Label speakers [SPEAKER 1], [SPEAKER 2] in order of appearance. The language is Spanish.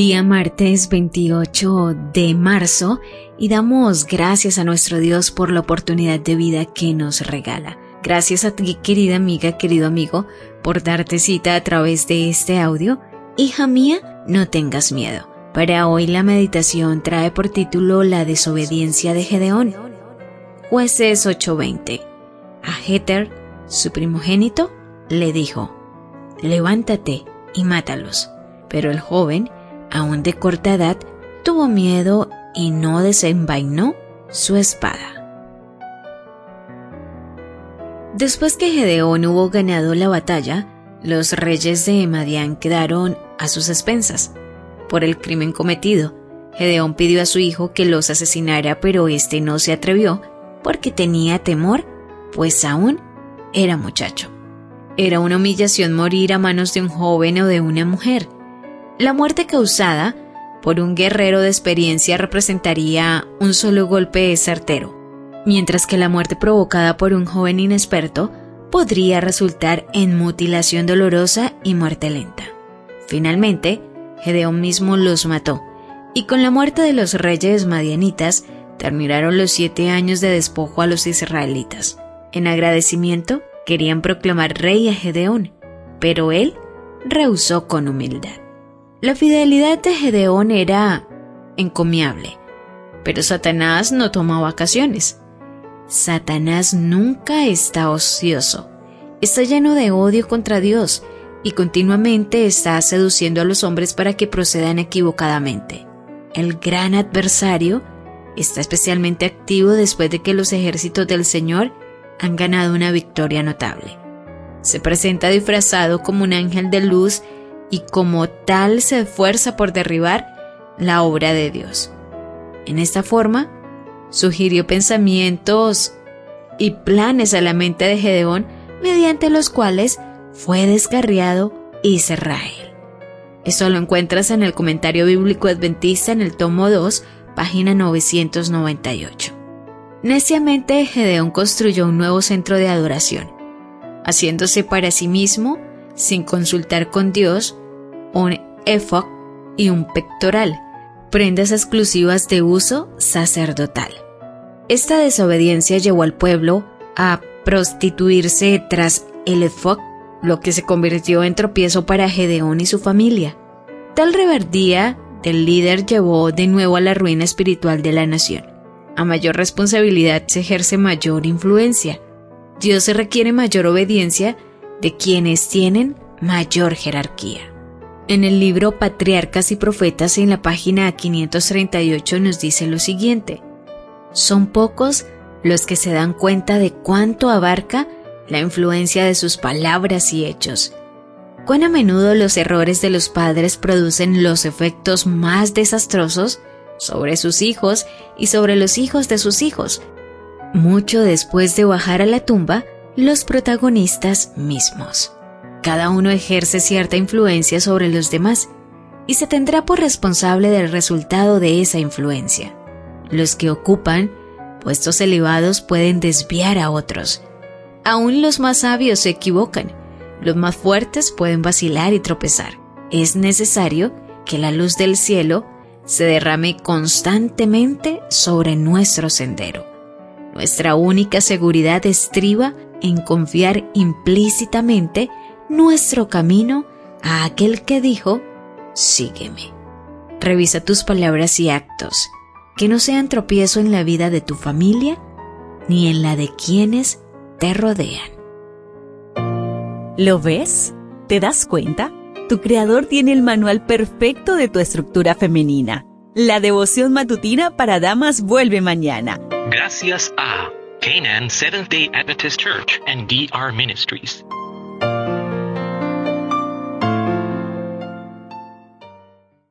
[SPEAKER 1] Día martes 28 de marzo y damos gracias a nuestro Dios por la oportunidad de vida que nos regala. Gracias a ti, querida amiga, querido amigo, por darte cita a través de este audio. Hija mía, no tengas miedo. Para hoy la meditación trae por título La desobediencia de Gedeón. Jueces 8:20. A Heter, su primogénito, le dijo, Levántate y mátalos. Pero el joven, aún de corta edad, tuvo miedo y no desenvainó su espada. Después que Gedeón hubo ganado la batalla, los reyes de Madián quedaron a sus expensas. Por el crimen cometido, Gedeón pidió a su hijo que los asesinara, pero éste no se atrevió porque tenía temor, pues aún era muchacho. Era una humillación morir a manos de un joven o de una mujer. La muerte causada por un guerrero de experiencia representaría un solo golpe certero, mientras que la muerte provocada por un joven inexperto podría resultar en mutilación dolorosa y muerte lenta. Finalmente, Gedeón mismo los mató, y con la muerte de los reyes madianitas terminaron los siete años de despojo a los israelitas. En agradecimiento, querían proclamar rey a Gedeón, pero él rehusó con humildad. La fidelidad de Gedeón era encomiable, pero Satanás no toma vacaciones. Satanás nunca está ocioso, está lleno de odio contra Dios y continuamente está seduciendo a los hombres para que procedan equivocadamente. El gran adversario está especialmente activo después de que los ejércitos del Señor han ganado una victoria notable. Se presenta disfrazado como un ángel de luz y como tal se esfuerza por derribar la obra de Dios. En esta forma, sugirió pensamientos y planes a la mente de Gedeón mediante los cuales fue descarriado Israel. Eso lo encuentras en el comentario bíblico adventista en el tomo 2, página 998. Neciamente Gedeón construyó un nuevo centro de adoración, haciéndose para sí mismo, sin consultar con Dios, un efod y un pectoral, prendas exclusivas de uso sacerdotal. Esta desobediencia llevó al pueblo a prostituirse tras el efod, lo que se convirtió en tropiezo para Gedeón y su familia. Tal reverdía del líder llevó de nuevo a la ruina espiritual de la nación. A mayor responsabilidad se ejerce mayor influencia. Dios requiere mayor obediencia de quienes tienen mayor jerarquía. En el libro Patriarcas y Profetas en la página 538 nos dice lo siguiente. Son pocos los que se dan cuenta de cuánto abarca la influencia de sus palabras y hechos. Cuán a menudo los errores de los padres producen los efectos más desastrosos sobre sus hijos y sobre los hijos de sus hijos, mucho después de bajar a la tumba los protagonistas mismos. Cada uno ejerce cierta influencia sobre los demás y se tendrá por responsable del resultado de esa influencia. Los que ocupan puestos elevados pueden desviar a otros. Aún los más sabios se equivocan, los más fuertes pueden vacilar y tropezar. Es necesario que la luz del cielo se derrame constantemente sobre nuestro sendero. Nuestra única seguridad estriba en confiar implícitamente nuestro camino a aquel que dijo, sígueme. Revisa tus palabras y actos, que no sean tropiezo en la vida de tu familia ni en la de quienes te rodean.
[SPEAKER 2] ¿Lo ves? ¿Te das cuenta? Tu creador tiene el manual perfecto de tu estructura femenina. La devoción matutina para damas vuelve mañana.
[SPEAKER 3] Gracias a Canaan Seventh Day Adventist Church and DR Ministries.